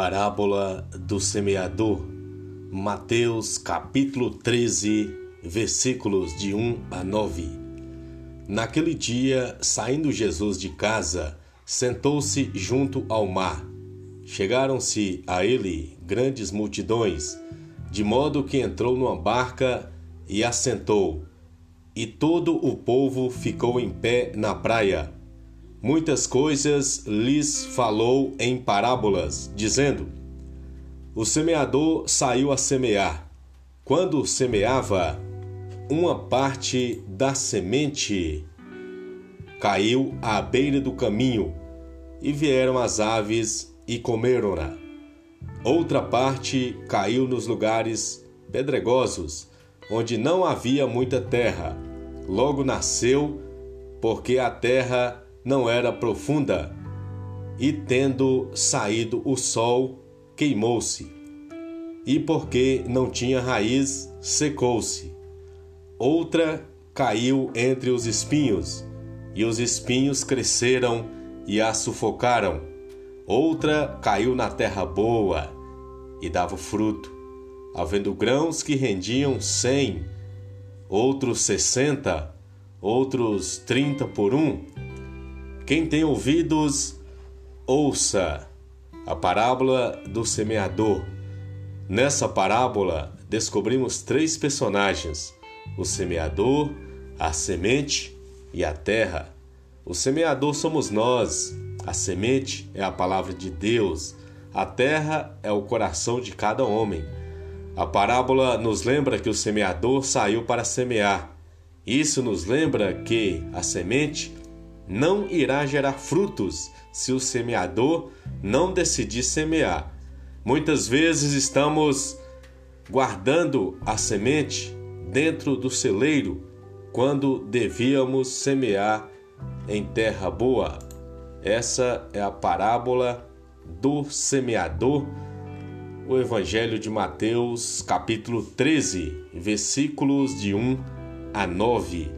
Parábola do semeador, Mateus capítulo 13, versículos de 1 a 9. Naquele dia, saindo Jesus de casa, sentou-se junto ao mar. Chegaram-se a ele grandes multidões, de modo que entrou numa barca e assentou. E todo o povo ficou em pé na praia muitas coisas lhes falou em parábolas, dizendo: O semeador saiu a semear. Quando semeava, uma parte da semente caiu à beira do caminho, e vieram as aves e comeram-na. Outra parte caiu nos lugares pedregosos, onde não havia muita terra. Logo nasceu, porque a terra não era profunda, e tendo saído o sol, queimou-se. E porque não tinha raiz, secou-se. Outra caiu entre os espinhos, e os espinhos cresceram e a sufocaram. Outra caiu na terra boa e dava fruto, havendo grãos que rendiam cem, outros sessenta, outros trinta por um. Quem tem ouvidos, ouça a parábola do semeador. Nessa parábola, descobrimos três personagens: o semeador, a semente e a terra. O semeador somos nós, a semente é a palavra de Deus, a terra é o coração de cada homem. A parábola nos lembra que o semeador saiu para semear. Isso nos lembra que a semente não irá gerar frutos se o semeador não decidir semear. Muitas vezes estamos guardando a semente dentro do celeiro quando devíamos semear em terra boa. Essa é a parábola do semeador, o Evangelho de Mateus, capítulo 13, versículos de 1 a 9.